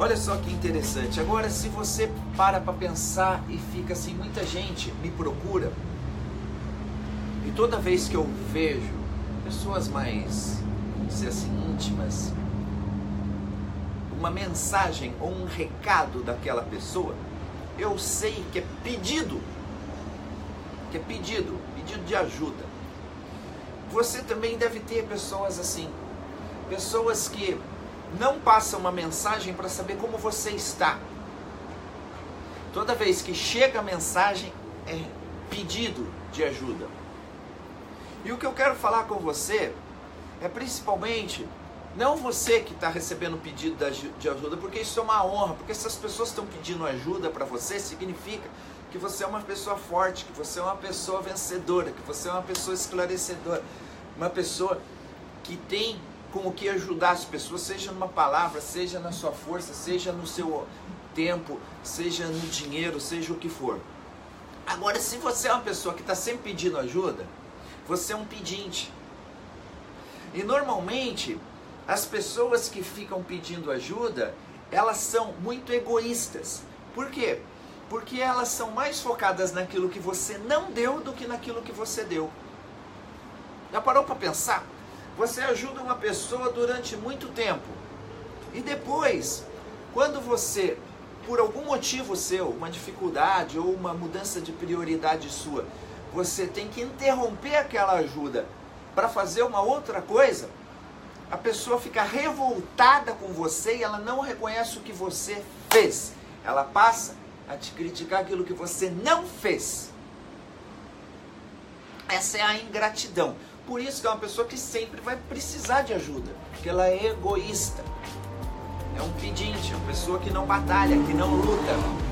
Olha só que interessante. Agora, se você para para pensar e fica assim, muita gente me procura e toda vez que eu vejo pessoas mais, vamos dizer assim, íntimas, uma mensagem ou um recado daquela pessoa, eu sei que é pedido, que é pedido, pedido de ajuda. Você também deve ter pessoas assim, pessoas que não passam uma mensagem para saber como você está. Toda vez que chega a mensagem é pedido de ajuda. E o que eu quero falar com você é principalmente não você que está recebendo pedido de ajuda, porque isso é uma honra, porque se as pessoas estão pedindo ajuda para você, significa que você é uma pessoa forte, que você é uma pessoa vencedora, que você é uma pessoa esclarecedora, uma pessoa que tem com o que ajudar as pessoas, seja numa palavra, seja na sua força, seja no seu tempo, seja no dinheiro, seja o que for. Agora, se você é uma pessoa que está sempre pedindo ajuda, você é um pedinte. E normalmente, as pessoas que ficam pedindo ajuda, elas são muito egoístas. Por quê? Porque elas são mais focadas naquilo que você não deu do que naquilo que você deu. Já parou para pensar? Você ajuda uma pessoa durante muito tempo. E depois, quando você, por algum motivo seu, uma dificuldade ou uma mudança de prioridade sua, você tem que interromper aquela ajuda para fazer uma outra coisa, a pessoa fica revoltada com você e ela não reconhece o que você fez. Ela passa a te criticar aquilo que você não fez. Essa é a ingratidão. Por isso que é uma pessoa que sempre vai precisar de ajuda, porque ela é egoísta. É um pedinte, é uma pessoa que não batalha, que não luta.